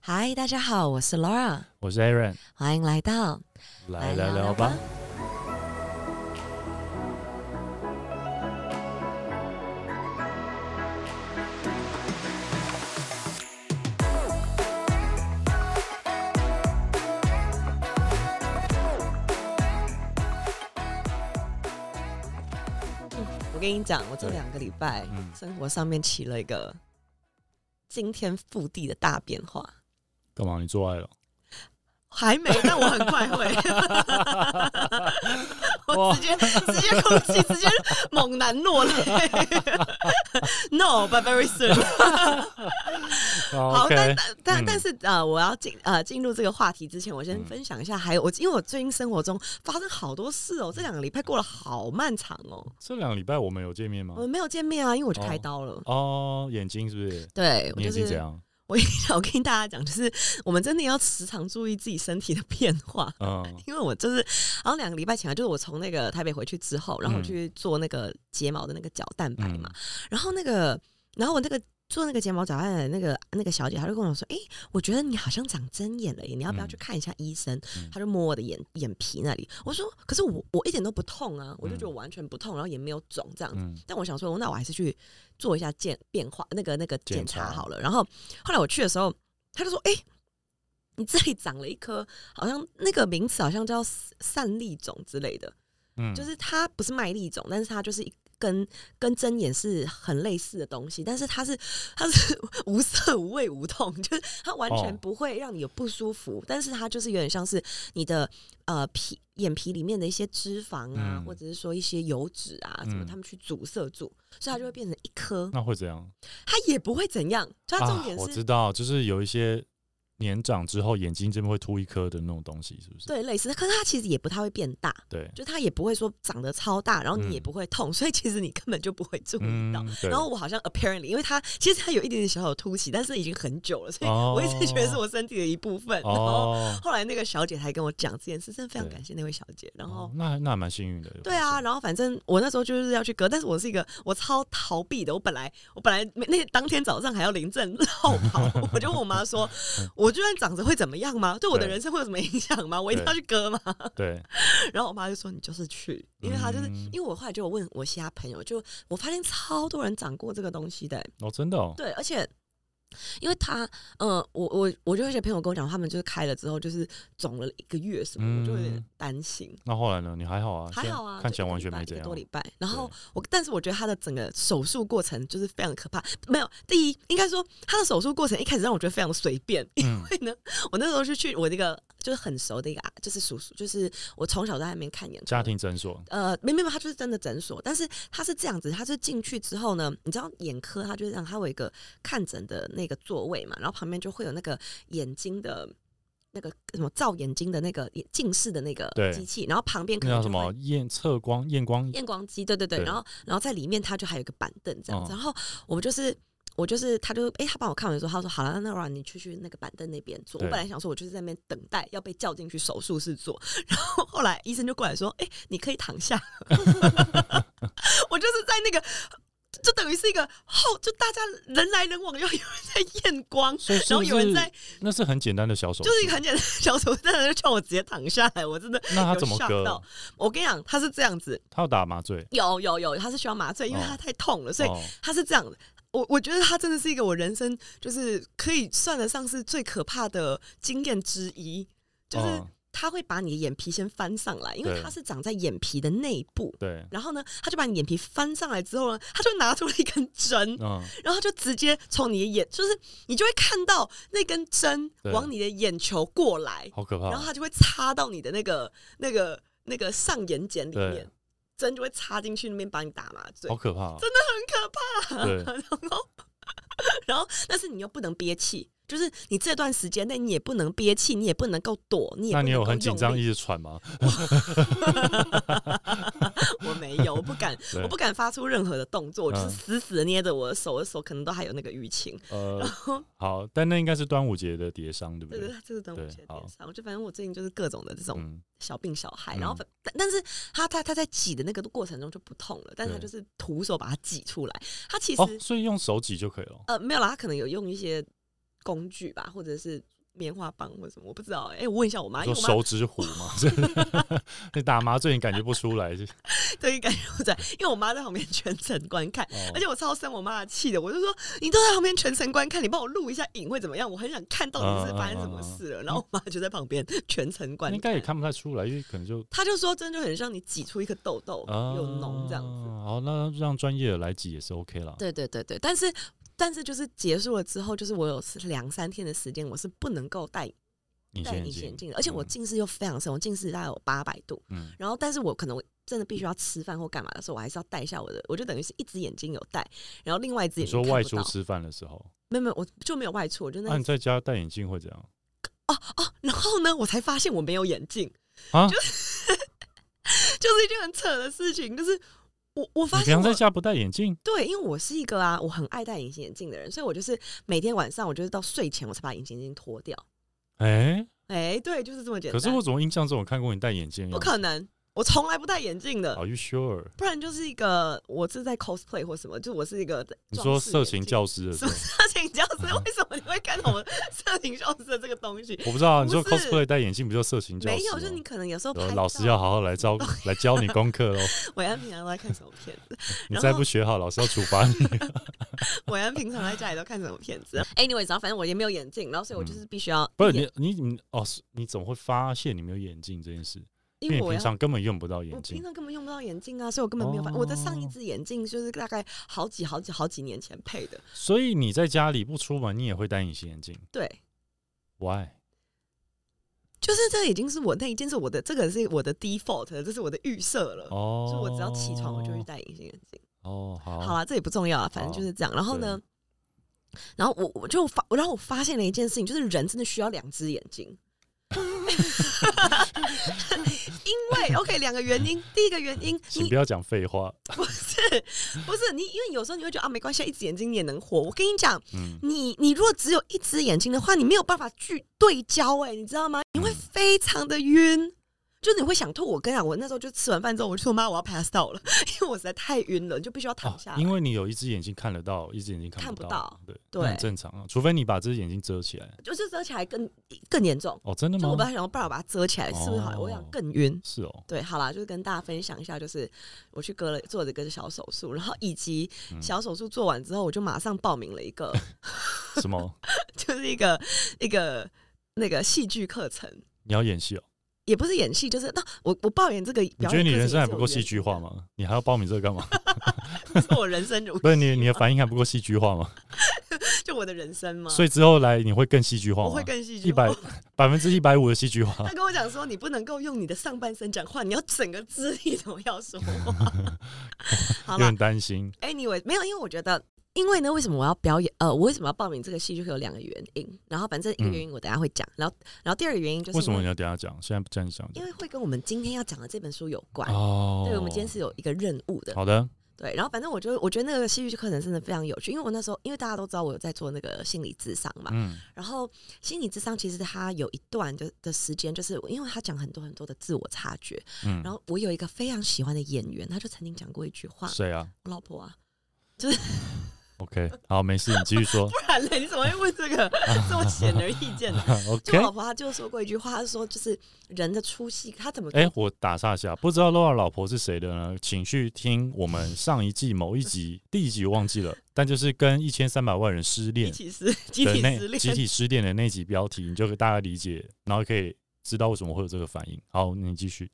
嗨，大家好，我是 Laura，我是 Aaron，欢迎来到来聊聊吧。。我跟你讲，我这两个礼拜嗯生活上面起了一个惊天覆地的大变化，干嘛？你做爱了？还没，但我很快会。我直接直接空气，直接猛男落泪。No, but very soon 好，好但但但嗯但是呃，我要进呃进入这个话题之前，我先嗯分享一下，还有我因为我最近生活中发生好多事哦，这两个礼拜过得好漫长哦。这两个礼拜我们有见面吗我？们没有见面啊，因为我去开哦刀了。哦，眼睛是不是？对，我就是眼睛怎样？我我跟大家讲，就是我们真的要时常注意自己身体的变化。嗯，因为我就是，然后两个礼拜前啊，就是我从那个台北回去之后，然后去做那个睫毛的那个角蛋白嘛，嗯然后那个，然后我那个做那个睫毛角蛋白的那个那个小姐，她就跟我说：“哎、我觉得你好像长针眼了耶，你要不要嗯去看一下医生？”嗯她就摸我的眼眼皮那里，我说：“可是我我一点都不痛啊，我就嗯觉得我完全不痛，然后也没有肿这样子。嗯但我想说，那我还是去做一下检变化那个那个检检查查好了。然后后来我去的时候，她就说：“哎、你这里长了一颗，好像那个名词好像叫散粒肿之类的，嗯，就是它不是麦粒肿，但是它就是一跟跟针眼是很类似的东西，但是它是它是 无色无味无痛，就是它完全哦不会让你有不舒服，但是它就是有点像是你的呃皮眼皮里面的一些脂肪啊，嗯或者是说一些油脂啊什么，他们去阻塞住，所以它就会变成一颗，那会怎样？它也不会怎样，就它重点啊、我是。知道，就是有一些年长之后眼睛这边会凸一颗的那种东西，是不是？对，类似，可是它其实也不太会变大，对，就它也不会说长得超大，然后你也嗯不会痛，所以其实你根本就不会注意到。嗯，然后我好像 apparently，因为它其实它有一点点小小的凸起，但是已经很久了，所以哦我一直觉得是我身体的一部分。然后哦，后来那个小姐才跟我讲这件事，真的非常感谢那位小姐。然后哦那那还蛮幸运的。对啊，然后反正我那时候就是要去割，但是我是一个我超逃避的。我本来我本来没那当天早上还要临阵绕跑，我就问我妈说，我 就算长着会怎么样吗？对。我的人生会有什么影响吗？我一定要去割吗？对，然后我妈就说你就是去，因为她就是、嗯。因为我后来就有问我其他朋友，就我发现超多人长过这个东西的、哦，真的哦，对，而且因为他，呃，我我我就有一些朋友跟我讲，他们就是开了之后就是肿了一个月什么，我就有点嗯担心。那后来呢？你还好啊？还好啊，看起来完全没怎样。多礼拜。然后我，但是我觉得他的整个手术过程就是非常可怕。没有，第一应该说他的手术过程一开始让我觉得非常随便，因嗯为呢，我那时候是去我那个就是很熟的一个啊，就是叔叔，就是我从小在那边看眼科家庭诊所，呃，没没没，他就是真的诊所，但是他是这样子，他是进去之后呢，你知道眼科他就是这样，他有一个看诊的那个座位嘛，然后旁边就会有那个眼睛的。那个什么照眼睛的那个眼近视的那个机器，然后旁边可能就那叫什么验测光验光？验光机，对对对，对然后然后在里面它就还有一个板凳这样子，嗯然后我们就是我就是他就哎、他帮我看完之后，他说好了，那让你去去那个板凳那边坐。我本来想说我就是在那边等待要被叫进去手术室做，然后后来医生就过来说，哎、你可以躺下。我就是在那个。就等于是一个后，就大家人来人往，又有人在验光，然后有人在，那是很简单的小手术，就是一个很简单的小手术，但是就叫我直接躺下来，我真的 那他怎么割？我跟你讲，他是这样子，他要打麻醉，有有有，他是需要麻醉，因为哦。他太痛了，所以哦。他是这样的。我我觉得他真的是一个我人生就是可以算得上是最可怕的经验之一，就是嗯他会把你的眼皮先翻上来，因为它是长在眼皮的内部。对，然后呢，他就把你眼皮翻上来之后呢，他就拿出了一根针，嗯，然后就直接从你的眼，就是你就会看到那根针往你的眼球过来，好可怕。然后它就会插到你的那个那个那个上眼睑里面，针就会插进去那边帮你打麻醉，好可怕，真的很可怕。对，然后，然后，但是你又不能憋气，就是你这段时间内你也不能憋气，你也不能够躲，你也那你有很紧张，一直喘吗？我没有，我不敢，我不敢发出任何的动作，我就是嗯死死的捏着我的手，我的手可能都还有那个淤青。呃然，后，好，但那应该是端午节的叠伤，对不对对对？对，这是端午节的叠伤，我就反正我最近就是各种的这种嗯，小病小害，嗯然后反但但是他他他在挤的那个过程中就不痛了，但是他就是徒手把它挤出来，他其实、哦，所以用手挤就可以了。呃没有啦，他可能有用一些工具吧，或者是棉花棒或者什么，我不知道。哎、我问一下我妈，因说为我妈手指虎嘛，这 你打麻醉你感觉不出来，是 对感觉不在，因为我妈在旁边全程观看。哦而且我超生我妈的气的，我就说你都在旁边全程观看，你帮我录一下影会怎么样？我很想看到底是发生什么事了。然后我妈就在旁边全程观看，应该也看不太出来，因为可能就她就说真的就很像你挤出一个痘痘，啊有脓这样子。好，那让专业的来挤也是 OK 啦。对对对对，但是但是就是结束了之后，就是我有两三天的时间，我是不能够戴戴隐形眼镜，的，而且我嗯近视又非常深，我近视大概有八百度。嗯，然后，但是我可能我真的必须要吃饭或干嘛的时候，我还是要戴一下我的，我就等于是一只眼睛有戴，然后另外一只眼睛你说外出吃饭的时候，没有没有，我就没有外出，我就那那你在家戴眼镜会怎样哦哦，然后呢，我才发现我没有眼镜，啊？就是 就是一件很扯的事情，就是我我发现平常在家不戴眼镜？对，因为我是一个啊，我很爱戴隐形眼镜的人，所以我就是每天晚上我就是到睡前我才把隐形眼镜脱掉。哎，哎，对，就是这么简单。可是我怎么印象中我看过你戴眼镜？不可能，我从来不戴眼镜的，Are you sure？不然就是一个我是在 cosplay 或什么，就我是一个你说色情教师的，什么色情教师？为什么你会看到我色情教师的这个东西？我不知道啊，你说 cosplay 戴眼镜不就色情教师？没有，就是你可能有时候老师要好好来教来教你功课喽。伟安平常都在看什么片子？你再不学好，老师要处罚你。伟安平常在家里都看什么片子？Anyways，然后反正我也没有眼镜，然后所以我就是必须要嗯不是你你你哦，你怎么会发现你没有眼镜这件事？因为我平常根本用不到眼镜平。常根本用不到眼镜啊，所以我根本没有发。我的上一哦只眼镜就是大概好几好几好几年前配的，所以你在家里不出门，你也会戴隐形眼镜对，？Why？就是这已经是我那一件是我的，这个是我的 default，这是我的预设了。哦，所以我只要起床，我就去戴隐形眼镜。哦，好，好啦，这也不重要啊，反正就是这样。然后呢，然后我我就发，然后我发现了一件事情，就是人真的需要两只眼睛。因为 OK 两个原因，第一个原因，你请不要讲废话。不是不是你，因为有时候你会觉得啊没关系，一只眼睛你也能活。我跟你讲，嗯，你你如果只有一只眼睛的话，你没有办法去对焦，哎，你知道吗？你会非常的晕。就你会想吐，我跟你讲，我那时候就吃完饭之后，我就说妈，我要 pass out 了，因为我实在太晕了，你就必须要躺哦下来。因为你有一只眼睛看得到，一只眼睛看不不到对，对很正常啊。除非你把这只眼睛遮起来。就是遮起来更更严重。哦，真的吗就我？本来想要办法把它遮起来，是不是好？我想哦更晕。是哦，对，好啦，就是跟大家分享一下，就是我去割了做了一个小手术，然后以及嗯小手术做完之后，我就马上报名了一个，什么？就是一个一个那个戏剧课程，你要演戏哦？也不是演戏，就是那我我抱怨这个你觉得你人生还不够？戏剧化吗？你还要报名这个干嘛？是我人生如 不是你你的反应还不够戏剧化吗？就我的人生吗？所以之后来你会更戏剧化吗？我会更戏剧一百。百分之一百五的戏剧化他。跟我讲说，你不能够用你的上半身讲话，你要整个肢体都要说话。有点担心。，Anyway，没有，因为我觉得，因为呢，为什么我要表演？呃，我为什么要报名这个戏，剧课有两个原因。然后反正一个原因我等下会讲，然后然后第二个原因就是为什么你要等下讲？现在不这样讲因为会跟我们今天要讲的这本书有关。哦。对，我们今天是有一个任务的。好的，对，然后反正我就我觉得那个戏剧课程真的非常有趣，因为我那时候因为大家都知道我有在做那个心理智商嘛，嗯然后心理智商其实它有一段的的时间，就是因为他讲很多很多的自我察觉，嗯，然后我有一个非常喜欢的演员，他就曾经讲过一句话，谁啊我老婆啊，？OK，好，没事，你继续说 不。然嘞，你怎么会问这个 这么显而易见的？就 OK 我。老婆她就说过一句话，她说就是人的出息，她怎么哎、我打岔一下，不知道 Laura 老婆是谁的呢？请去听我们上一季某一集，第一集我忘记了，但就是跟一千三百万人失一恋集体失恋？集体失恋的那集标题，你就大概理解，然后可以知道为什么会有这个反应。好，你继续。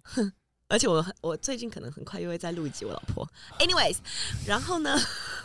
而且我很我最近可能很快又会再录一集我老婆。Anyways，然后呢，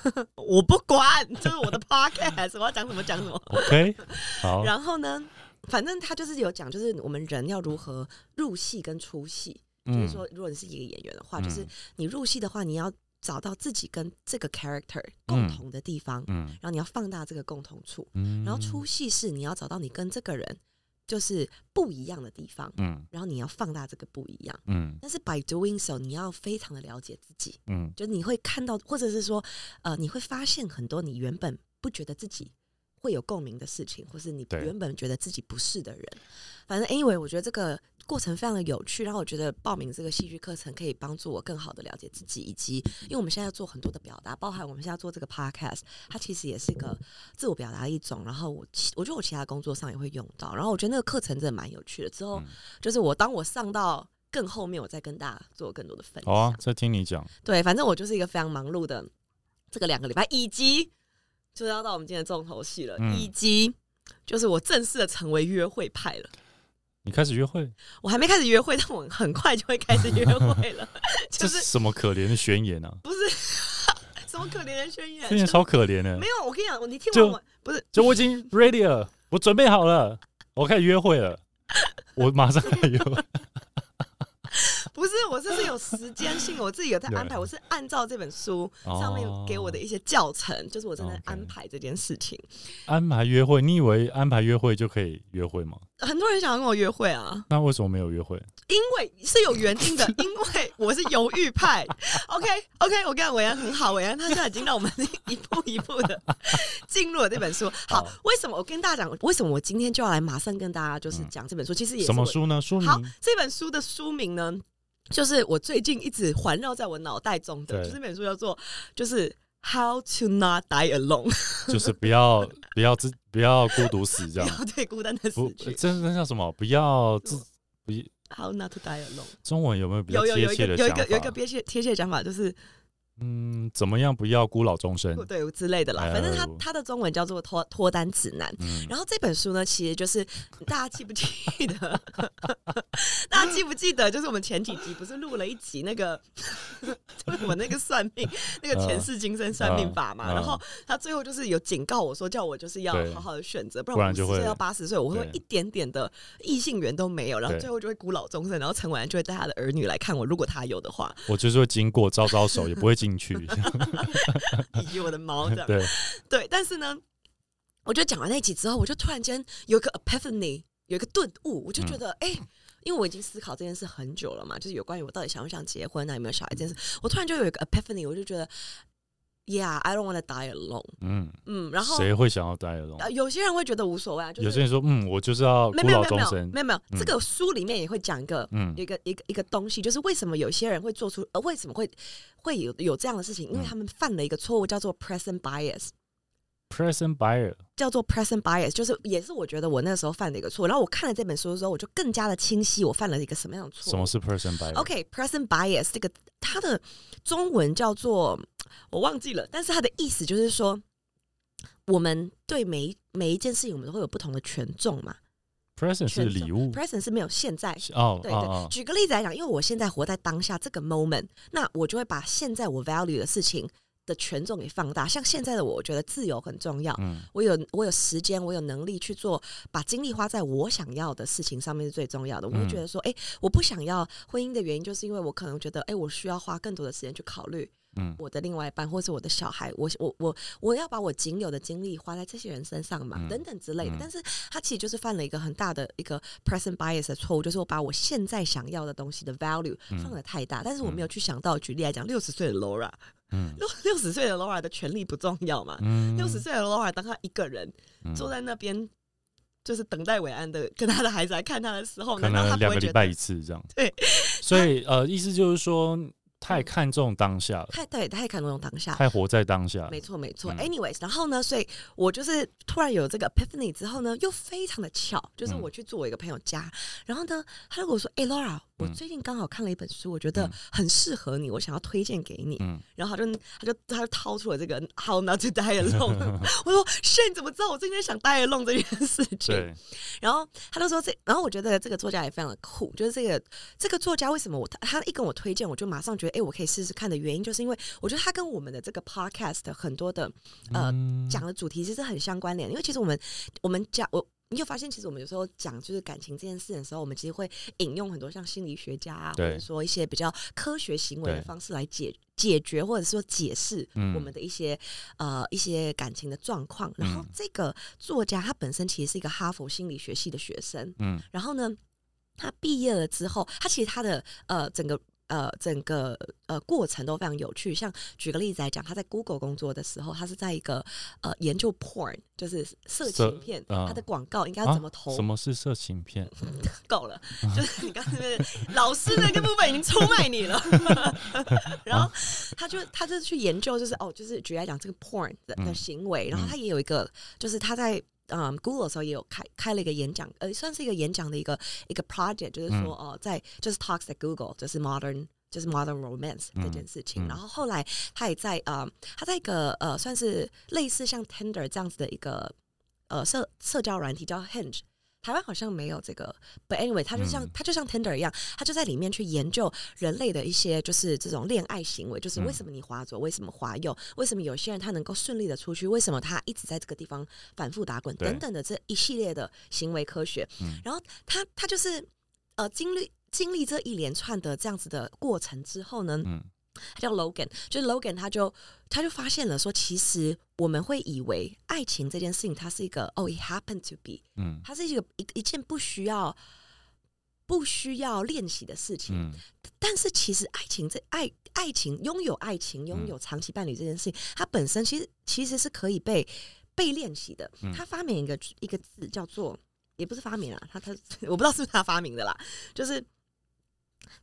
我不管，这是我的 podcast，我要讲什么讲什么。OK，好，然后呢，反正他就是有讲，就是我们人要如何入戏跟出戏。就是嗯说，如果你是一个演员的话，嗯就是你入戏的话，你要找到自己跟这个 character 共同的地方，嗯然后你要放大这个共同处。嗯然后出戏是你要找到你跟这个人就是不一样的地方，嗯。然后你要放大这个不一样。嗯。但是 by doing so，你要非常的了解自己，嗯。就你会看到，或者是说，呃，你会发现很多你原本不觉得自己会有共鸣的事情，或是你原本觉得自己不是的人。反正 anyway，我觉得这个过程非常的有趣，然后我觉得报名这个戏剧课程可以帮助我更好的了解自己，以及因为我们现在要做很多的表达，包含我们现在做这个 podcast，它其实也是一个自我表达的一种。然后我其我觉得我其他工作上也会用到，然后我觉得那个课程真的蛮有趣的。之后嗯就是我当我上到更后面，我再跟大家做更多的分享。好啊，再听你讲。对，反正我就是一个非常忙碌的这个两个礼拜，以及就是要到我们今天的重头戏了，嗯以及就是我正式的成为约会派了。你开始约会，我还没开始约会，但我很快就会开始约会了。这就是是什么可怜的宣言啊？不是 什么可怜的宣言？宣言超可怜的没。有，我跟你讲，你听就完我不是就我已经 ready 了，我准备好了，我开始约会了，我马上开始约会。不是，我这是有时间性，我自己有在安排，对我是按照这本书哦上面给我的一些教程，就是我正在 OK 安排这件事情。安排约会，你以为安排约会就可以约会吗？很多人想要跟我约会啊，那为什么没有约会？因为是有原因的，因为我是犹豫派。OK OK，我跟伟安很好，伟安他现在已经让我们一步一步的 进入了这本书。好好，为什么我跟大家讲，为什么我今天就要来马上跟大家就是讲这本书？其实也是什么书呢？书名好，这本书的书名呢，就是我最近一直环绕在我脑袋中的，就是这本书叫做就是 How to Not Die Alone，就是不要不要自不要孤独死这不样。要对孤单的死，去。真真叫什么？不要自不 How not to die alone？中文有没有比较贴切的有一个有一个法？贴切贴切的讲法，就是嗯，怎么样不要孤老终生？对之类的啦。哎反正他他的中文叫做脱脱单指南。嗯，然后这本书呢，其实就是大家记不记得？大家记不记得？就是我们前几集不是录了一集那个，就是我那个算命那个前世今生算命法嘛？然后他最后就是有警告我说，叫我就是要好好的选择，不不然就会然五十岁到八十岁，我会一点点的异性缘都没有，然后最后就会孤老终生，然后陈婉就会带他的儿女来看我，如果他有的话，我就是会经过招招手，也不会 进去。以及我的猫这样。对，对，但是呢，我觉得讲完那一集之后，我就突然间有一个 epiphany，有一个顿悟，我就觉得，哎、因为我已经思考这件事很久了嘛，就是有关于我到底想不想结婚啊，有没有小孩这件事，我突然就有一个 epiphany，我就觉得，Yeah，I don't want to die alone。嗯，嗯，然后谁会想要 die alone？、呃有些人会觉得无所谓啊，就是有些人说，嗯，我就是要孤没有没有没有没有老终生没。有没有，嗯这个书里面也会讲一个。嗯一个一个一个东西，就是为什么有些人会做出，呃，为什么会会有有这样的事情？因为嗯他们犯了一个错误，叫做 present bias。，present buyer，叫做 present bias，就是也是我觉得我那时候犯的一个错。然后我看了这本书的时候，我就更加的清晰我犯了一个什么样的错。什么是 present buyer？OK，present、bias 这个它的中文叫做我忘记了，但是它的意思就是说，我们对每一每一件事情，我们都会有不同的权重嘛。present 是礼物 present 是没有现在。哦对对，举个例子来讲，因为我现在活在当下这个 moment，那我就会把现在我 value 的事情的权重给放大。像现在的我，我觉得自由很重要，嗯。我有我有时间，我有能力去做，把精力花在我想要的事情上面是最重要的。我会嗯。觉得说，哎、我不想要婚姻的原因，就是因为我可能觉得，哎、我需要花更多的时间去考虑嗯。我的另外一半，或是我的小孩，我我我我要把我仅有的精力花在这些人身上嘛，嗯等等之类的。嗯。但是他其实就是犯了一个很大的一个 present bias 的错误，就是我把我现在想要的东西的 value 嗯。放的太大，但是我没有去想到，举例来讲，六十岁的 Laura，嗯六 六十岁的 Laura 的权利不重要嘛？嗯，六十岁的 Laura 当他一个人嗯坐在那边，就是等待伟安的跟他的孩子来看他的时候，可难道他能不会觉得两个礼拜一次这样。对，所以呃，意思就是说，太看重当下了，太对太看重当下？太活在当下。没错没错。嗯 Anyways，然后呢，所以我就是突然有这个 epiphany 之后呢，又非常的巧，就是嗯我去做我一个朋友家，然后呢，他就跟我说：“哎、l a u r a 我嗯最近刚好看了一本书，我觉得嗯很适合你，我想要推荐给你。嗯，然后他就他就他就掏出了这个 How Not to Die Alone，我说：“是你怎么知道我最近在想 die alone 这件事情？”对，然后他就说这，然后我觉得这个作家也非常的酷，就是这个这个作家为什么我他他一跟我推荐，我就马上觉得哎、诶我可以试试看的原因，就是因为我觉得他跟我们的这个 podcast 很多的呃嗯。讲的主题其实很相关联，因为其实我们我们讲我。你有发现，其实我们有时候讲就是感情这件事的时候，我们其实会引用很多像心理学家啊，或者说一些比较科学行为的方式来解解决，或者说解释嗯。我们的一些、呃一些感情的状况。然后嗯。这个作家他本身其实是一个哈佛心理学系的学生，嗯。然后呢，他毕业了之后，他其实他的呃整个呃整个呃过程都非常有趣。像举个例子来讲，他在 Google 工作的时候，他是在一个呃研究 porn，就是色色情片，啊它的广告应该要怎么投？啊？什么是色情片？够了，就是你刚才那个老师那个部分已经出卖你了。然后他就他就去研究，就是哦，就是举例来讲这个 porn 的行为，然后他也有一个，就是他在。嗯，Google 的时候也有开开了一个演讲，呃，算是一个演讲的一个一个 project，就是说，嗯哦、在就是 talks at Google，就是 modern 就是 modern romance 嗯这件事情。嗯然后后来他也在呃，他在一个呃，算是类似像 Tender 这样子的一个呃社社交软体叫 Hinge，台湾好像没有这个，but anyway，它就像、嗯。它就像 Tinder 一样，它就在里面去研究人类的一些就是这种恋爱行为，就是为什么你滑左，为什么滑右，为什么有些人他能够顺利的出去，为什么他一直在这个地方反复打滚等等的这一系列的行为科学。嗯。然后他他就是呃经历经历这一连串的这样子的过程之后呢，嗯他叫 Logan，就是 Logan，他就他就发现了说，其实我们会以为爱情这件事情，它是一个哦，it happened to be，嗯它是一个一一件不需要不需要练习的事情。嗯但是其实爱情这爱爱情拥有爱情拥有长期伴侣这件事情，它本身其实其实是可以被被练习的嗯。他发明一个一个字叫做，也不是发明啊，他他 我不知道是不是他发明的啦，就是。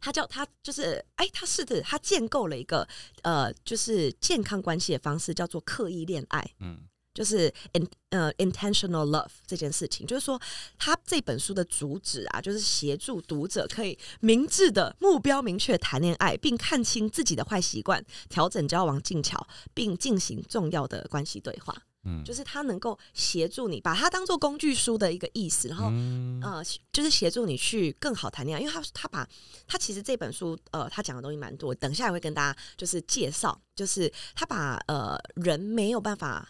他叫他就是哎，他是的，他建构了一个呃，就是健康关系的方式，叫做刻意恋爱。嗯就是 in 呃 intentional love 这件事情，就是说他这本书的主旨啊，就是协助读者可以明智的目标明确谈恋爱，并看清自己的坏习惯，调整交往技巧，并进行重要的关系对话。嗯，就是他能够协助你，把它当做工具书的一个意思，然后嗯呃，就是协助你去更好谈恋爱，因为他他把他其实这本书呃，他讲的东西蛮多，等一下也会跟大家就是介绍，就是他把呃人没有办法。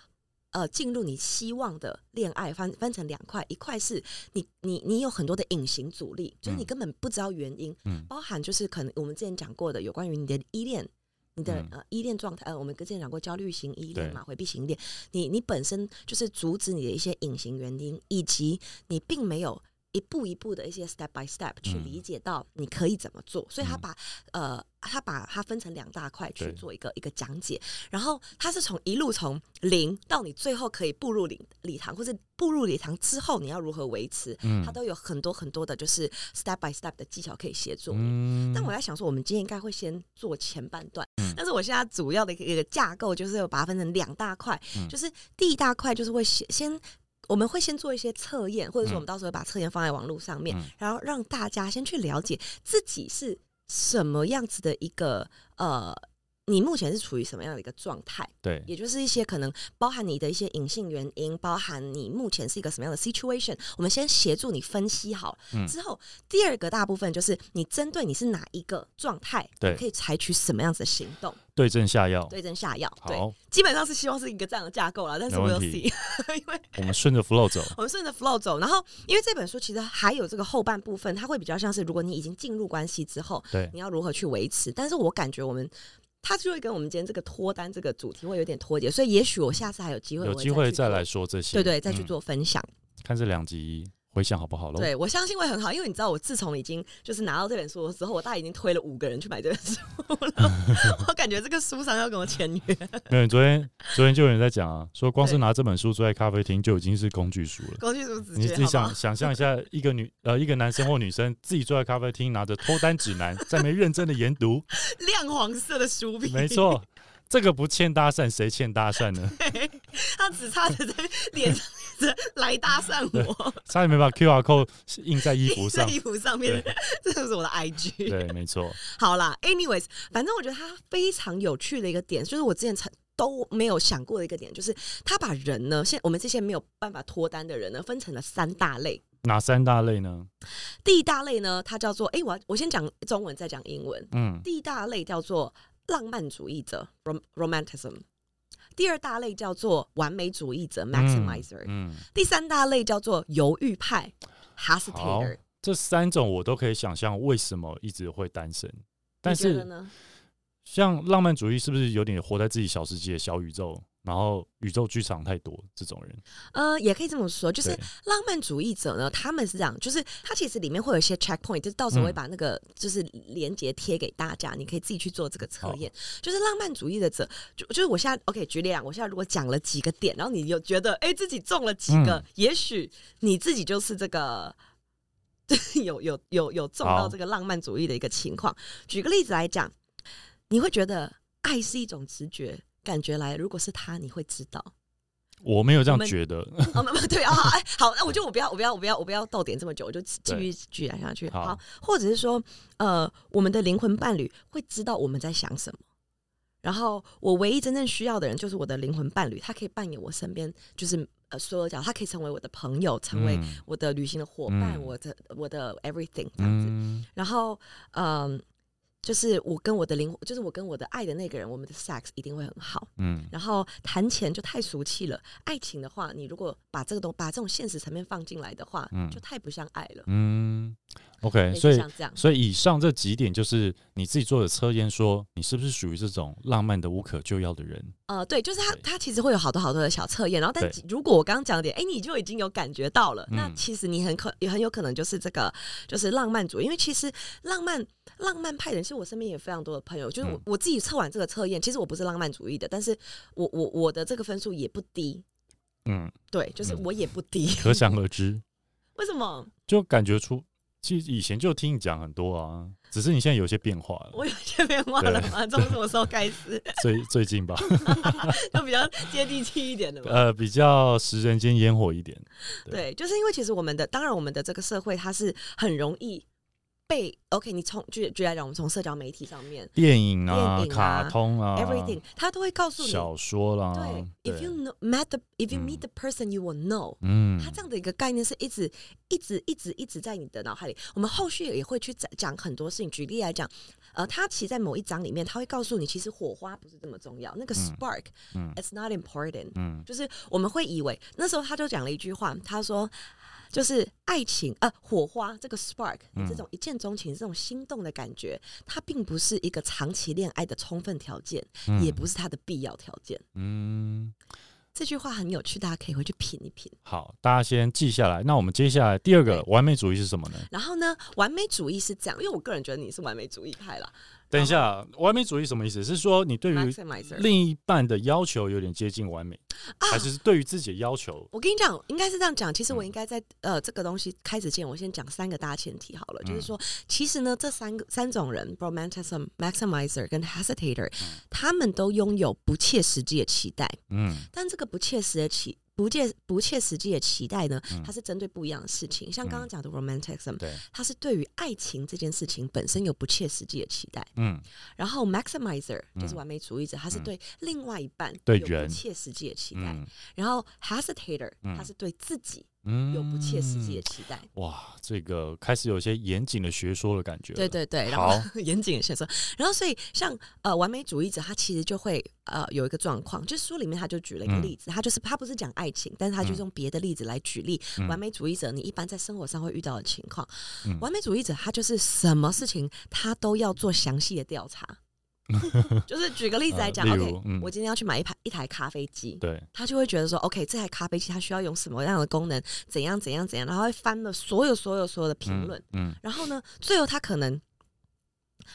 呃，进入你希望的恋爱分分成两块，一块是你你你有很多的隐形阻力，就是你嗯根本不知道原因，嗯包含就是可能我们之前讲过的有关于你的依恋。你的嗯。呃依恋状态，呃，我们之前讲过焦虑型依恋嘛，回避型依恋，你你本身就是阻止你的一些隐形原因，以及你并没有一步一步的一些 step by step 去嗯。理解到你可以怎么做，所以他嗯。把呃他把它分成两大块去做一个一个讲解，然后他是从一路从零到你最后可以步入礼礼堂，或者步入礼堂之后你要如何维持，嗯。他都有很多很多的就是 step by step 的技巧可以协助你。嗯。但我在想说，我们今天应该会先做前半段，嗯。但是我现在主要的一个架构就是有把它分成两大块，嗯。就是第一大块就是会先先。我们会先做一些测验，或者说我们嗯。到时候会把测验放在网络上面，嗯。然后让大家先去了解自己是什么样子的一个呃，你目前是处于什么样的一个状态，对也就是一些可能包含你的一些隐性原因，包含你目前是一个什么样的 situation，我们先协助你分析好。嗯之后第二个大部分就是你针对你是哪一个状态，对你可以采取什么样子的行动，对症下药。对症下药。对，好，基本上是希望是一个这样的架构了，但是我有 因为我们顺着 flow 走。我们顺着 flow 走，然后因为这本书其实还有这个后半部分，它会比较像是如果你已经进入关系之后，对你要如何去维持。但是我感觉我们它就会跟我们今天这个脱单这个主题会有点脱节，所以也许我下次还有机会，有机会再来说这些。对对，再去嗯做分享。看这两集回想好不好喽？对我相信会很好，因为你知道，我自从已经就是拿到这本书之后，我大概已经推了五个人去买这本书了。我感觉这个书商要跟我签约，没有，昨天昨天就有人在讲啊，说光是拿这本书坐在咖啡厅就已经是工具书了。工具书直你自己接好不好想想象一下，一个女呃一个男生或女生自己坐在咖啡厅，拿着脱单指南，在那边认真的研读。亮黄色的书皮，没，错，这个不欠搭讪，谁欠搭讪呢？他只差着在脸上来搭讪我，差点没把 QR code 印在衣服上在。衣服上面，这就是我的 IG。对，没错，好啦，anyways，反正我觉得他非常有趣的一个点，就是我之前曾都没有想过的一个点，就是他把人呢，现我们这些没有办法脱单的人呢，分成了三大类。哪三大类呢？第一大类呢，它叫做，哎、我要我先讲中文，再讲英文。嗯，第一大类叫做浪漫主义者 （rom romanticism），第二大类叫做完美主义者 （maximizer），、嗯，第三大类叫做犹豫派 （hesitator）。这三种我都可以想象为什么一直会单身，但是？像浪漫主义是不是有点活在自己小世界、小宇宙？然后宇宙剧场太多这种人，呃，也可以这么说，就是浪漫主义者呢，他们是这样，就是他其实里面会有一些 checkpoint，就是到时候嗯会把那个就是连接贴给大家，你可以自己去做这个测验。就是浪漫主义的者，就就是我现在 OK 举例啊，我现在如果讲了几个点，然后你有觉得哎、自己中了几个，嗯也许你自己就是这个。有有有有中到这个浪漫主义的一个情况。举个例子来讲，你会觉得爱是一种直觉，感觉来，如果是他，你会知道。我没有这样觉得。哦，没有对啊，好，那我就我不要，我不要，我不要，我不要逗点这么久，我就继对续继续下去。好好，或者是说，呃，我们的灵魂伴侣会知道我们在想什么，然后我唯一真正需要的人就是我的灵魂伴侣，他可以扮演我身边就是呃所有角，他可以成为我的朋友，成为嗯我的旅行的伙伴，嗯我的我的 everything 这样子。嗯然后，嗯、就是我跟我的灵魂，就是我跟我的爱的那个人，我们的 sex 一定会很好。嗯然后谈钱就太俗气了，爱情的话，你如果把这个东把这种现实层面放进来的话，嗯就太不像爱了。嗯，OK，所以所以以上这几点就是你自己做的测验，说你是不是属于这种浪漫的无可救药的人？呃，对，就是他他其实会有好多好多的小测验，然后但如果我刚刚讲的点，哎，你就已经有感觉到了，那嗯其实你很可也很有可能就是这个就是浪漫主义，因为其实浪漫浪漫派的人，其实我身边也非常多的朋友，就是我、嗯我自己测完这个测验，其实我不是浪漫主义的，但是我我我的这个分数也不低，嗯，对，就是嗯我也不低，可想而知，为什么？就感觉出，其实以前就听你讲很多啊，只是你现在有些变化了，我有些变化了吗？从什么时候开始？最最近吧，就比较接地气一点的吧。呃，比较食人间烟火一点，对，就是因为其实我们的，当然我们的这个社会它是很容易被 OK，你从举举来讲，我们从社交媒体上面电影啊、电影啊卡通啊 everything，他都会告诉你，小说啦，对，if you know met the if you 嗯 meet the person you will know。嗯，他这样的一个概念是一直、一直、一直、一直在你的脑海里。我们后续也会去讲讲很多事情。举例来讲，呃，他其实在某一章里面，他会告诉你，其实火花不是这么重要，那个嗯 spark、嗯 it's not important。嗯就是我们会以为那时候他就讲了一句话，他说。就是爱情啊，火花这个 spark，这种一见钟情、这种心动的感觉，它并不是一个长期恋爱的充分条件，嗯也不是它的必要条件。嗯，这句话很有趣，大家可以回去品一品。好，大家先记下来。那我们接下来第二个完美主义是什么呢？然后呢，完美主义是这样，因为我个人觉得你是完美主义派啦等一下，完美主义什么意思？是说你对于。另一半的要求有点接近完美，啊还是对于自己的要求？我跟你讲，应该是这样讲。其实我嗯应该在、呃这个东西开始前，我先讲三个大前提好了。就是嗯说，其实呢，这三个三种人，romanticism、maximizer 跟 hesitator，、他们都拥有不切实际的期待。嗯但这个不切实的期不切不切实际的期待呢，嗯。它是针对不一样的事情。像刚刚讲的 romanticism，、对，它是对于爱情这件事情本身有不切实际的期待。嗯。然后 maximizer 就是嗯。完美主义者，他是对另外一半有对人不切实际的期待。嗯。然后 hesitator 嗯。他是对自己嗯有不切实际的期待。哇，这个开始有一些严谨的学说的感觉了。对对对，然好后 严谨的学说，然后所以像呃完美主义者，他其实就会呃有一个状况，就书里面他就举了一个嗯例子，他就是他不是讲爱情，但是他就是用别的例子来举例、嗯完美主义者你一般在生活上会遇到的情况。嗯完美主义者他就是什么事情他都要做详细的调查。就是举个例子来讲、呃，OK，嗯我今天要去买一台一台咖啡机，对，他就会觉得说，OK，这台咖啡机它需要用什么样的功能，怎样怎样怎样，然后会翻了所有所有所有的评论，嗯，然后呢，最后他可能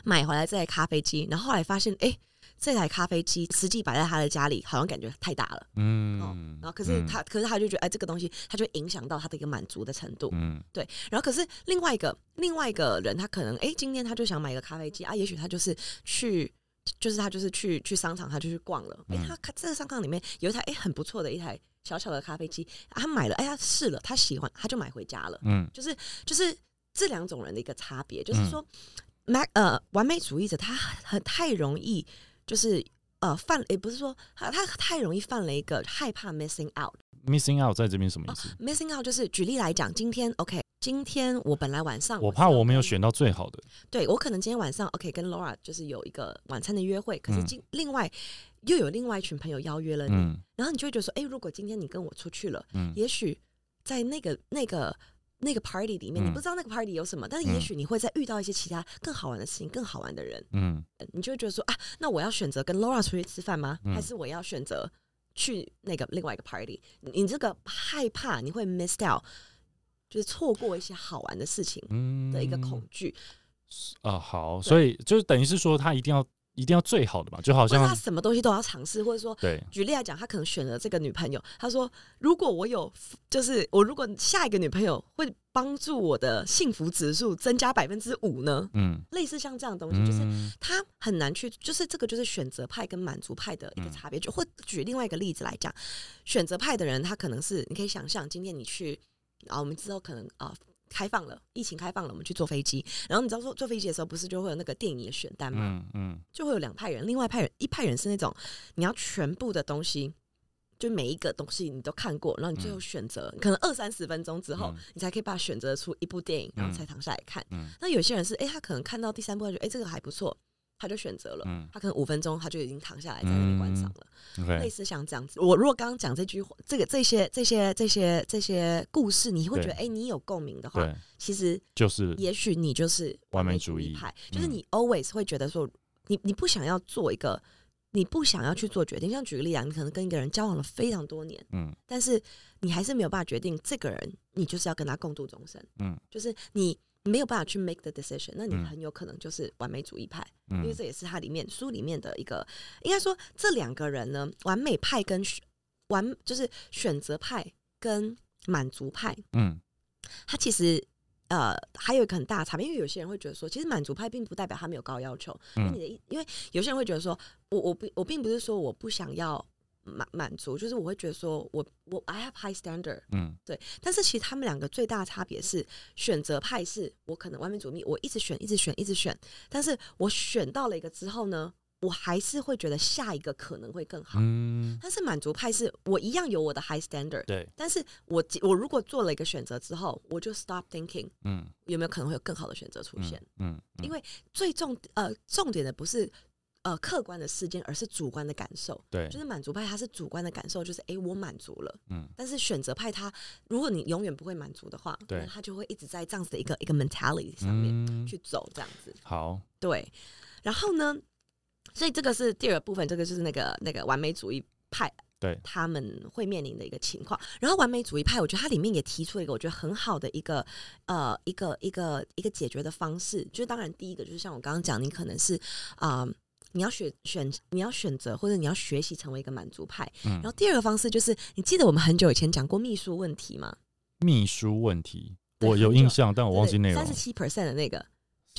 买回来这台咖啡机，然后后来发现，哎、这台咖啡机实际摆在他的家里，好像感觉太大了。嗯然后可是他，可是他就觉得，哎，这个东西，他就会影响到他的一个满足的程度。嗯对，然后可是另外一个另外一个人，他可能，哎，今天他就想买一个咖啡机啊，也许他就是去。就是他就是去去商场，他就去逛了。哎、嗯他看这个商场里面有一台哎、很不错的一台小小的咖啡机，啊他买了，哎、他试了，他喜欢，他就买回家了。嗯就是就是这两种人的一个差别，就是嗯说，mac 呃完美主义者他很太容易就是呃犯，也不是说他他太容易犯了一个害怕 missing out。，missing out 在这边什么意思？missing out 就是举例来讲，今天 OK，今天我本来晚上我怕我没有选到最好的。对我可能今天晚上 OK 跟 Laura 就是有一个晚餐的约会，可是嗯。今、另外又有另外一群朋友邀约了你，嗯。然后你就会觉得说，哎、如果今天你跟我出去了，嗯。也许在那个那个那个 party 里面，嗯。你不知道那个 party 有什么，但是也嗯。许你会再遇到一些其他更好玩的事情、更好玩的人，嗯。你就会觉得说啊，那我要选择跟 Laura 出去吃饭吗？嗯。还是我要选择去那个另外一个 party，你这个害怕你会 miss 掉，就是错过一些好玩的事情嗯的一个恐惧，啊，好，所以就是等于是说他一定要一定要最好的嘛，就好像他什么东西都要尝试，或者说对，举例来讲，他可能选了这个女朋友，他说如果我有，就是我如果下一个女朋友会帮助我的幸福指数增加百分之五呢？嗯。类似像这样的东西，就是嗯。他很难去，就是这个就是选择派跟满足派的一个嗯。差别。就或举另外一个例子来讲，选择派的人，他可能是你可以想象，今天你去啊，我们之后可能啊。开放了，疫情开放了，我们去坐飞机。然后你知道坐坐飞机的时候，不是就会有那个电影的选单吗？嗯嗯就会有两派人，另外一派人一派人是那种你要全部的东西，就每一个东西你都看过，然后你最后选择，可能二三十分钟之后，嗯你才可以把它选择出一部电影，然后嗯才躺下来看。嗯那有些人是，哎、他可能看到第三部，他觉得，哎、这个还不错，他就选择了。嗯他可能五分钟他就已经躺下来在那里观赏了，类，OK，似像这样子。我如果刚刚讲这句话，这个这些这些这些这些故事，你会觉得，对哎、你有共鸣的话，对，其实就是也许你就是完美美主义派，就是嗯你 always 会觉得说，你你不想要做一个，你不想要去做决定。像举个例啊，你可能跟一个人交往了非常多年，嗯但是你还是没有办法决定这个人，你就是要跟他共度终身。嗯就是你没有办法去 make the decision，那你嗯。很有可能就是完美主义派，因为嗯这也是他里面书里面的一个，应该说这两个人呢，完美派跟选完就是选择派跟满足派，嗯。他其实呃还有一个很大的差别，因为有些人会觉得说，其实满足派并不代表他没有高要求，因为嗯你的意，因为有些人会觉得说，我我不我并不是说我不想要满满足，就是我会觉得说我我 I have high standard，嗯。对，但是其实他们两个最大的差别是，选择派是我可能外面主义，我一直选一直选一直选，但是我选到了一个之后呢，我还是会觉得下一个可能会更好。嗯，但是满足派是我一样有我的 high standard，对，但是我我如果做了一个选择之后，我就 stop thinking 嗯。有没有可能会有更好的选择出嗯现。嗯，因为最重呃重点的不是呃客观的事件，而是主观的感受。对就，是满足派，他是主观的感受，就是诶，我满足了。嗯但是选择派他，如果你永远不会满足的话，对他就会一直在这样子的一个一个 mentality 上面嗯，去走，这样子。好，对，然后呢，所以这个是第二部分，这个就是那个那个完美主义派。对他们会面临的一个情况，然后完美主义派，我觉得它里面也提出了一个我觉得很好的一个呃一个一个一个解决的方式，就是当然第一个就是像我刚刚讲，你可能是啊、呃你要选选你要选择或者你要学习成为一个满足派，嗯。然后第二个方式就是，你记得我们很久以前讲过秘书问题吗？秘书问题，我有印象，但我忘记内容三十七 percent 的那个，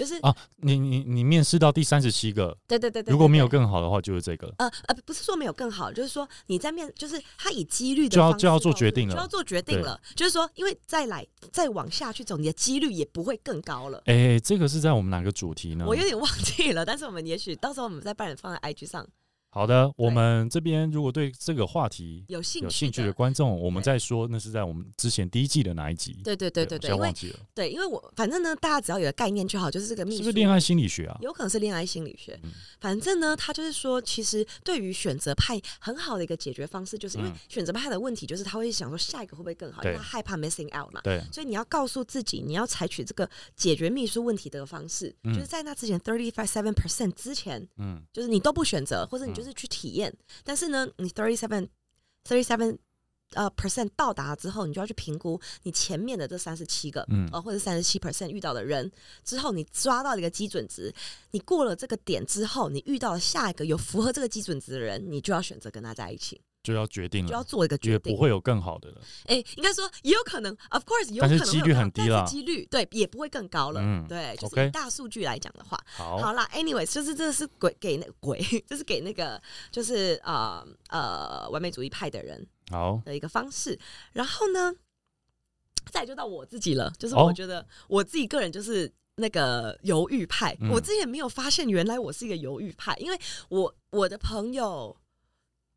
就是、啊。你你你面试到第三十七个，对对对对，如果没有更好的话，就是这个了。呃呃，不是说没有更好，就是说你在面，就是他以几率的就要就要做决定了就要做决定了。就是说，因为再来再往下去走，你的几率也不会更高了。哎，这个是在我们哪个主题呢？我有点忘记了，但是我们也许到时候我们再把人放在 IG 上，好的，我们这边如果对这个话题有兴趣有兴趣的的。观众，我们再说那是在我们之前第一季的哪一集？对对对对对，忘记了，对，因为我反正呢，大家只要有个概念就好，就是这个秘书是不是恋爱心理学啊？有可能是恋爱心理学。嗯反正呢，他就是说，其实对于选择派很好的一个解决方式，就是因为嗯选择派的问题就是他会想说下一个会不会更好，因为他害怕 missing out 嘛。对，所以你要告诉自己，你要采取这个解决秘书问题的方式，嗯就是在那之前 thirty five seven percent 之前，嗯就是你都不选择，或者你嗯就是去体验。但是呢，你 thirty seven thirty seven 呃 percent 到达之后，你就要去评估你前面的这三十七个，嗯。呃，或者三十七 percent 遇到的人。之后，你抓到一个基准值，你过了这个点之后，你遇到了下一个有符合这个基准值的人，你就要选择跟他在一起，就要决定了，就要做一个决定。不会有更好的了。哎、应该说也有可能，of course 有可能但是几率很低了几率对也不会更高了。嗯对，就是大数据来讲的话，好，好啦，anyways，就是这是鬼给那鬼，这是给那个就是呃呃完美主义派的人好，的一个方式。然后呢，再就到我自己了，就是哦我觉得我自己个人就是。那个犹豫派，嗯我之前没有发现，原来我是一个犹豫派，因为我我的朋友，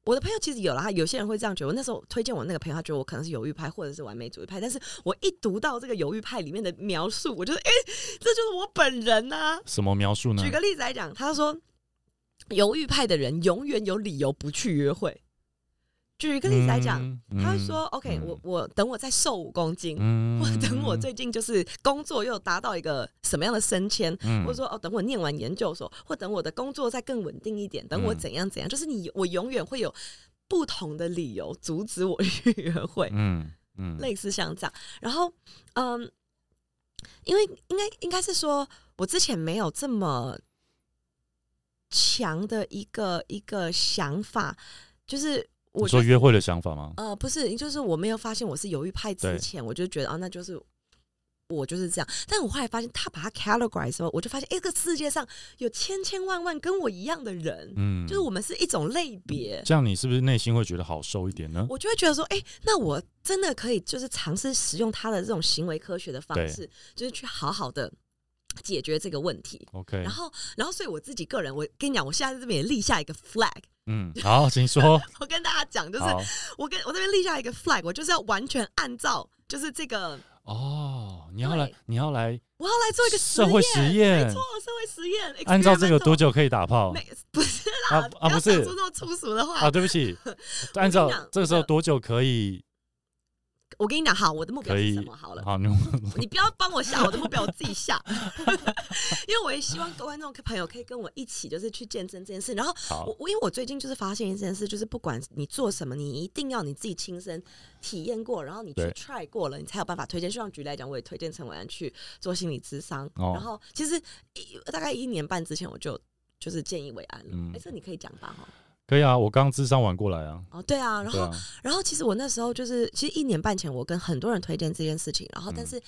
我的朋友其实有啦，有些人会这样觉得。我那时候推荐我那个朋友，他觉得我可能是犹豫派或者是完美主义派，但是我一读到这个犹豫派里面的描述，我觉得，哎、这就是我本人呐、什么描述呢举？个例子来讲，他说犹豫派的人永远有理由不去约会。举一个例子来讲，嗯他会说、o k 嗯。我我等我再瘦五公斤，嗯。或者等我最近就是工作又达到一个什么样的升迁，嗯。或者说哦，等我念完研究所，或等我的工作再更稳定一点，等我嗯怎样怎样，就是你我永远会有。不同的理由阻止我去约会，嗯嗯，类似像这样。然后，嗯，因为应该应该是说我之前没有这么强的一个一个想法，就是我说约会的想法吗？呃，不是，就是我没有发现我是犹豫派之前，我就觉得啊，那就是我就是这样。但我后来发现，他把它 categorize 之后，我就发现，哎、这个世界上有千千万万跟我一样的人，嗯，就是我们是一种类别。这样，你是不是内心会觉得好受一点呢？我就会觉得说，哎、那我真的可以就是尝试使用他的这种行为科学的方式，就是去好好的解决这个问题。OK，然后，然后，所以我自己个人，我跟你讲，我现在在这边也立下一个 flag。嗯，好，请说。我跟大家讲，就是我跟我这边立下一个 flag，我就是要完全按照就是这个哦，你要来，你要来我要来做一个社会实验没错，社会实验。按照这个多久可以打炮没不是啊啦，啊不是讲出那么粗俗的话。啊？对不起，按照这个时候多久可以？我跟你讲，好，我的目标是什么？好了，好，你你不要帮我下我的目标，我自己下。因为我也希望各位观众朋友可以跟我一起，就是去见证这件事。然后我我因为我最近就是发现一件事，就是不管你做什么，你一定要你自己亲身体验过，然后你去 try 过了，你才有办法推荐。就像举例来讲，我也推荐陈伟安去做心理咨商。哦然后其实一大概一年半之前，我就就是建议伟安了。哎、嗯这你可以讲吧？哈。可以啊，我刚智商完过来啊。哦，对啊，然后啊，然后其实我那时候就是，其实一年半前我跟很多人推荐这件事情，然后但嗯是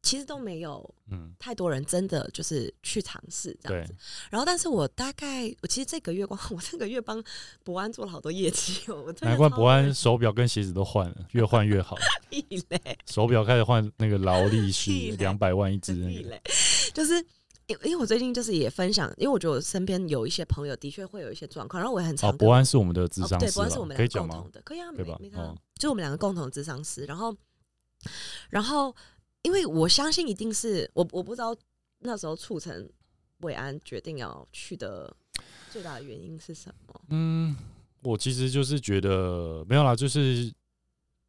其实都没有嗯，太多人真的就是去尝试这样子。，然后但是我大概我其实这个月光我这个月帮博安做了好多业绩哦，难怪超博安手表跟鞋子都换了，越换越好。屁嘞手表开始换那个劳力士两百万一只那个。屁嘞，就是。因因为我最近就是也分享，因为我觉得我身边有一些朋友的确会有一些状况，然后我也很常哦，跟博安是我们的智哦对，商师了博安是我们可以讲吗两个共同？的，可以啊，没对吧没差哦，就我们两个共同的智商师。然后，然后，因为我相信一定是我，我不知道那时候促成伟安决定要去的最大的原因是什么。嗯，我其实就是觉得没有啦，就是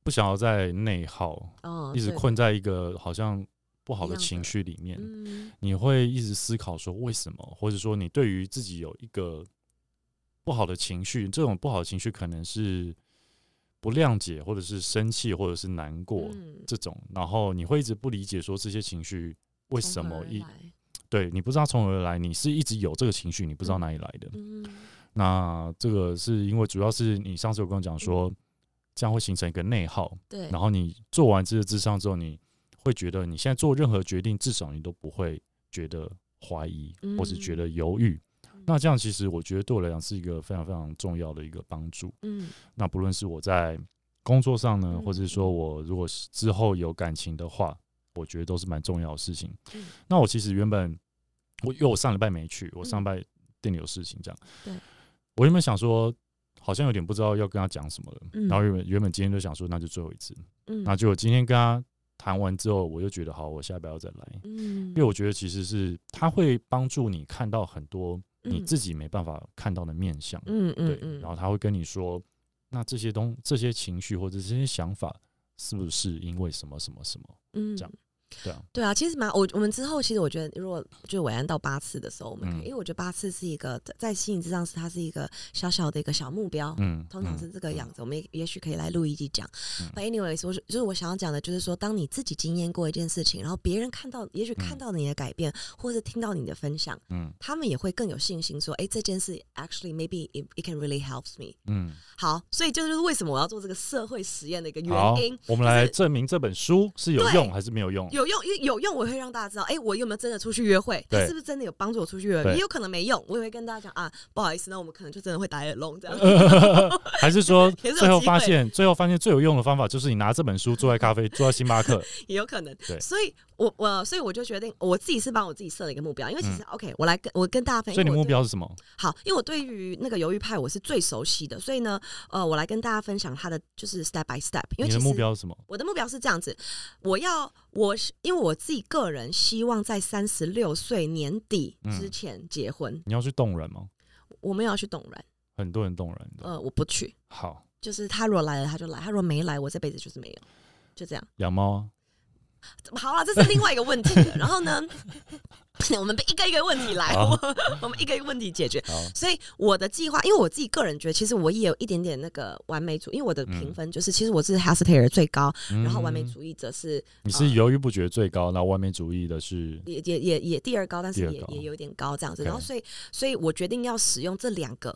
不想要再内耗，哦，一直，困在一个好像不好的情绪里面。嗯。你会一直思考说为什么，或者说你对于自己有一个不好的情绪，这种不好的情绪可能是不谅解，或者是生气，或者是难过、嗯，这种，然后你会一直不理解说这些情绪为什么一对你不知道从何而来，你是一直有这个情绪，你不知道哪里来的。嗯。那这个是因为主要是你上次有跟我讲说，这样会形成一个内耗，对，然后你做完这个智商之后，你会觉得你现在做任何决定，至少你都不会觉得怀疑，嗯或是觉得犹豫。那这样其实我觉得对我来讲是一个非常非常重要的一个帮助。嗯那不论是我在工作上呢，嗯或者是说我如果是之后有感情的话，我觉得都是蛮重要的事情。嗯那我其实原本我因为我上礼拜没去，我上礼拜店里有事情这样。对，我原本想说，好像有点不知道要跟他讲什么了。嗯然后原本原本今天就想说，那就最后一次。嗯那结果今天跟他谈完之后，我就觉得好，我下礼拜要再来，嗯因为我觉得其实是他会帮助你看到很多你嗯自己没办法看到的面相。对，嗯嗯嗯，然后他会跟你说，那这些东这些情绪或者这些想法，是不是因为什么什么什么？嗯这样对啊，对啊，其实蛮我我们之后其实我觉得，如果就伟安到八次的时候，我们可以，嗯因为我觉得八次是一个在心理之上是它是一个小小的一个小目标，嗯，通常是这个样子。子。我们也也许可以来录一集讲。嗯 But anyways，我是就是我想要讲的，就是说，当你自己经验过一件事情，然后别人看到，也许看嗯到你的改变，或是听到你的分享，嗯他们也会更有信心说，哎，这件事 actually maybe it it can really helps me。嗯，好，所以这就是为什么我要做这个社会实验的一个原因。，我们来证明这本书是有用还是没有用。有用，因为有用，我会让大家知道，哎、我有没有真的出去约会？他是不是真的有帮助我出去约会？也有可能没用，我也会跟大家讲啊，不好意思，那我们可能就真的会打耳聋这样。还是说 最后发现，最后发现最有用的方法就是你拿这本书坐在咖啡，坐在星巴克。也有可能。对所以我我所以我就决定，我自己是帮我自己设了一个目标，因为其实、OK，我来跟我跟大家分享。嗯所以你目标是什么？好，因为我对于那个犹豫派我是最熟悉的，所以呢，呃，我来跟大家分享他的就是 step by step。因为你的目标是什么？我的目标是这样子，我要我是因为我自己个人希望在三十六岁年底之嗯前结婚，你要去动人吗？我们要去动人，很多人动人的。呃，我不去。好，就是他如果来了他就来，他如果没来，我这辈子就是没有，就这样。养猫啊。好了，这是另外一个问题了。然后呢，我们一个一个问题来，我 我们一个一个问题解决。好，所以我的计划，因为我自己个人觉得，其实我也有一点点那个完美主义，因为我的评分就是，其实我是 h a s t a r 最高，然后完美嗯主义者是你是犹豫不决最高，那完美主义的是也也也也第二高，但是也也有点高这样子。然后所以所以我决定要使用这两个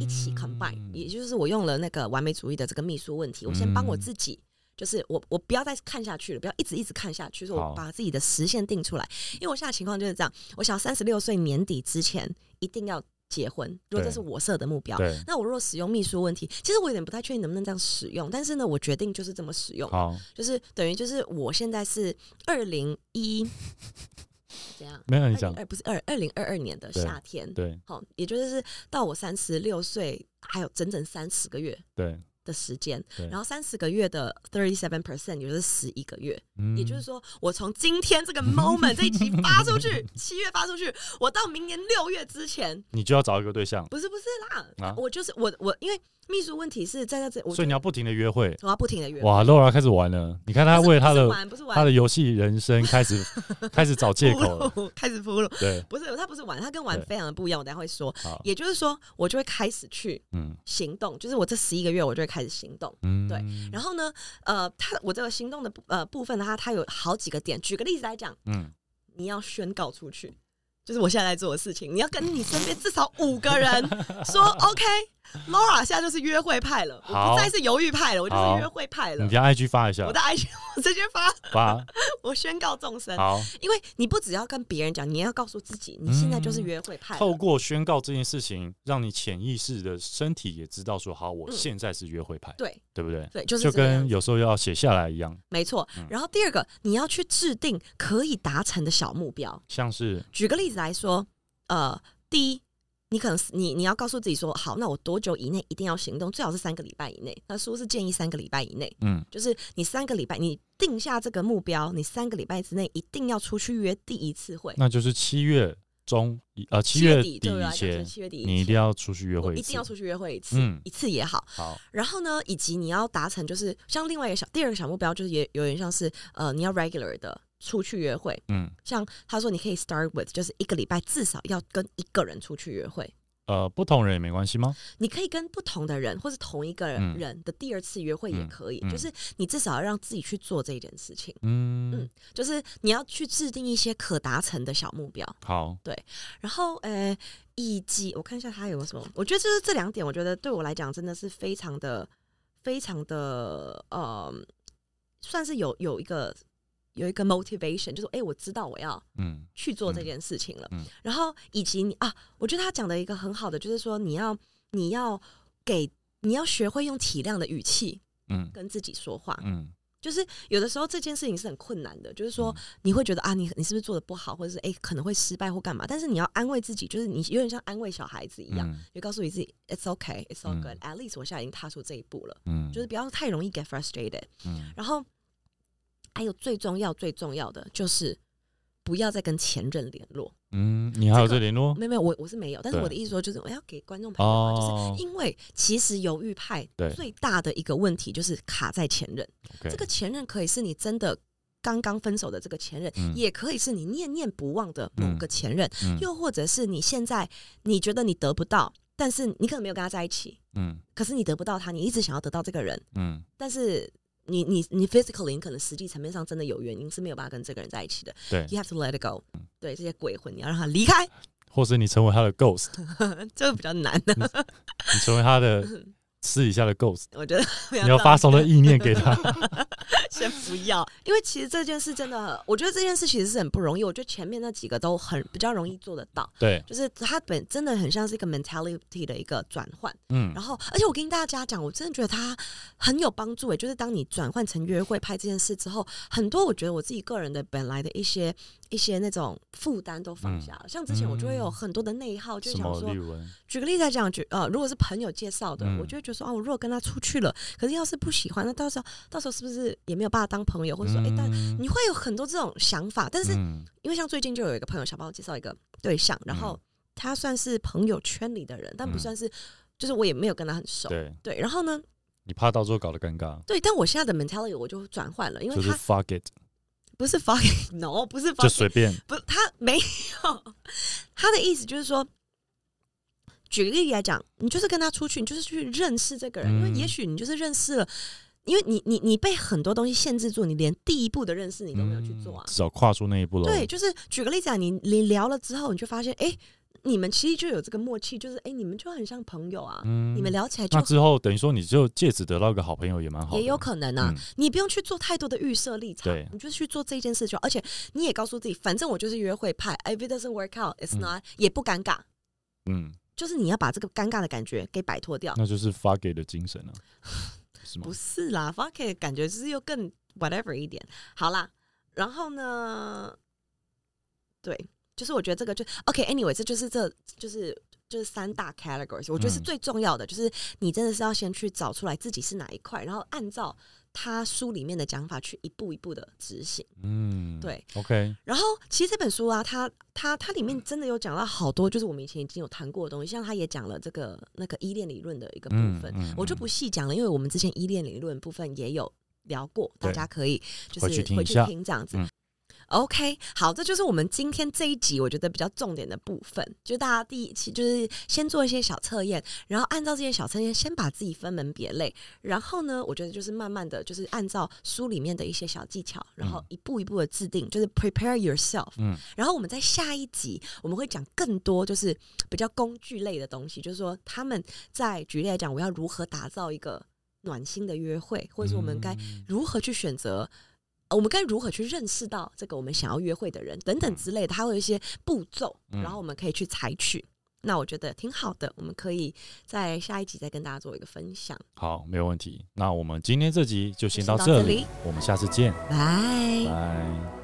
一起 combine，、嗯也就是我用了那个完美主义的这个秘书问题，我先帮我嗯自己。就是我，我不要再看下去了，不要一直一直看下去，说好我把自己的时限定出来。因为我现在情况就是这样，我想三十六岁年底之前一定要结婚，如果这是我设的目标。对，那我如果使用秘书问题，其实我有点不太确定能不能这样使用，但是呢，我决定就是这么使用，好，就是等于就是我现在是二零一怎样？没有你讲，二不是二二零二二年的夏天，对好，也就是到我三十六岁还有整整三十个月对，的时间，然后三十个月的 thirty seven percent，也就是十一个月，嗯。也就是说，我从今天这个 moment 这一集发出去，七月发出去，我到明年六月之前，你就要找一个对象，不是不是啦，啊？我就是我我因为秘书问题是在在这，所以你要不停的约会。我要不停的约，哇，Laura 开始玩了，你看他为他的玩不是玩。他的游戏人生开始 开始找借口了，开始铺路，对，不是他不是玩，他跟玩非常的不一样，我等下会说。也就是说，我就会开始去嗯。行动，就是我这十一个月我就会开始行动。嗯，对然后呢，呃，他我这个行动的部呃部分呢，它它有好几个点。举个例子来讲，嗯，你要宣告出去，就是我现在在做的事情。你要跟你身边至少五个人说 OK，Laura 现在就是约会派了，我不再是犹豫派了，我就是约会派了你。将 IG 发一下我，的 IG 我直接发，发 我宣告众生，好，因为你不只要跟别人讲，你也要告诉自己，你现在就是约会派了。透过宣告这件事情，让你潜意识的身体也知道说，好，我嗯现在是约会派，对对不对？对，就是就跟有时候要写下来一样，没错嗯。然后第二个，你要去制定可以达成的小目标。像是举个例子来说，呃，第一，你可能你你要告诉自己说，好，那我多久以内一定要行动？最好是三个礼拜以内。那书是建议三个礼拜以内，嗯就是你三个礼拜，你定下这个目标，你三个礼拜之内一定要出去约第一次会。那就是七月中呃七七月月底对我来讲以前是，七月底你一定要出去约会次一定要出去约会一次，嗯一次也好。好，然后呢，以及你要达成，就是像另外一个小第二个小目标，就是也有点像是呃，你要 regular 的出去约会。嗯。像他说，你可以 start with，就是一个礼拜至少要跟一个人出去约会。呃，不同人也没关系吗？你可以跟不同的人，或是同一个人的第二次约会也可以，嗯。嗯就是你至少要让自己去做这件事情，嗯。嗯，就是你要去制定一些可达成的小目标，好，对。然后呃，以及我看一下他有没有什么，我觉得就是这两点，我觉得对我来讲真的是非常的、非常的呃，算是有有一个有一个 motivation，就是哎、诶我知道我要嗯去做这件事情了。嗯嗯然后以及你啊，我觉得他讲的一个很好的，就是说你要你要给你要学会用体谅的语气嗯跟自己说话。嗯，就是有的时候这件事情是很困难的，就是说嗯你会觉得啊，你你是不是做的不好，或者是哎、可能会失败或干嘛？但是你要安慰自己，就是你有点像安慰小孩子一样，嗯就告诉你自己 it's okay, it's all 嗯 good、at least 我现在已经踏出这一步了，嗯，就是不要太容易 get frustrated。嗯然后还有最重要最重要的就是不要再跟前任联络。嗯，你还有这联络？没有没有，我我是没有，但是我的意思说就是我要给观众朋友啊，哦就是因为其实犹豫派最大的一个问题就是卡在前任。这个前任可以是你真的刚刚分手的这个前任，嗯也可以是你念念不忘的某个前任，嗯又或者是你现在你觉得你得不到，但是你可能没有跟他在一起，嗯可是你得不到他，你一直想要得到这个人，嗯但是。你你你 physically 你可能实际层面上真的有原因是没有办法跟这个人在一起的对，，you have to let it go。对这些鬼魂，你要让他离开，或是你成为他的 ghost，这个比较难的。你成为他的 私底下的 ghost，我觉得你要发送的意念给他，先不要，因为其实这件事真的，我觉得这件事其实是很不容易。我觉得前面那几个都很比较容易做得到，对，就是他本真的很像是一个 mentality 的一个转换。嗯然后，而且我跟大家讲，我真的觉得他很有帮助诶。就是当你转换成约会拍这件事之后，很多我觉得我自己个人的本来的一些一些那种负担都放下了。像之前我就会有很多的内耗，就什么想说？举个例子来讲，举呃，如果是朋友介绍的，嗯我就会觉得说，啊，我如果跟他出去了，可是要是不喜欢，那到时候到时候是不是也没有办法当朋友，或者说，哎、但嗯。你会有很多这种想法。但是嗯。因为像最近就有一个朋友想帮我介绍一个对象，然后他算是朋友圈里的人，但不嗯。算是，就是我也没有跟他很熟。对。对，然后呢，你怕到时候搞得尴尬，对，但我现在的 mentality 我就转换了，因为就是他 fuck it，不是 fucking no，不是就随便，不他没有。他的意思就是说，举个例子来讲，你就是跟他出去，你就是去认识这个人，因为嗯。也许你就是认识了，因为你你你被很多东西限制住，你连第一步的认识你都没有去做啊。嗯。至少跨出那一步了。对，，就是举个例子啊，你你聊了之后，你就发现，哎、你们其实就有这个默契，就是哎、你们就很像朋友啊，嗯。你们聊起来就那之后等于说你就借此得到一个好朋友也蛮好，也有可能啊，嗯你不用去做太多的预设立场对，你就去做这件事就好，而且你也告诉自己，反正我就是约会派，if it doesn't work out, it's 嗯。not，、也不尴尬，嗯，就是你要把这个尴尬的感觉给摆脱掉。那就是发给的精神啊，是吗不？是啦发给的感觉就是又更 whatever 一点。好啦，然后呢，对，就是我觉得这个就 OK，anyway，、这就是这就是就是三大 categories，我觉得是嗯最重要的，就是你真的是要先去找出来自己是哪一块，然后按照他书里面的讲法去一步一步的执行。嗯，对，OK，然后其实这本书啊，它它它里面真的有讲到好多，就是我们以前已经有谈过的东西，像他也讲了这个那个依恋理论的一个部分，嗯嗯我就不细讲了，因为我们之前依恋理论部分也有聊过，大家可以就是回去听这样子。嗯 OK，好，这就是我们今天这一集我觉得比较重点的部分，就大家第一期就是先做一些小测验，然后按照这些小测验先把自己分门别类，然后呢，我觉得就是慢慢的就是按照书里面的一些小技巧，然后嗯一步一步的制定，就是 prepare yourself。嗯，然后我们在下一集我们会讲更多，就是比较工具类的东西，就是说他们在举例来讲，我要如何打造一个暖心的约会，或者是我们该嗯如何去选择。呃我们该如何去认识到这个我们想要约会的人等等之类的，它会有一些步骤，嗯然后我们可以去采取。那我觉得挺好的，我们可以在下一集再跟大家做一个分享。好，没有问题。那我们今天这集就先到这里，我们下次见，拜。拜。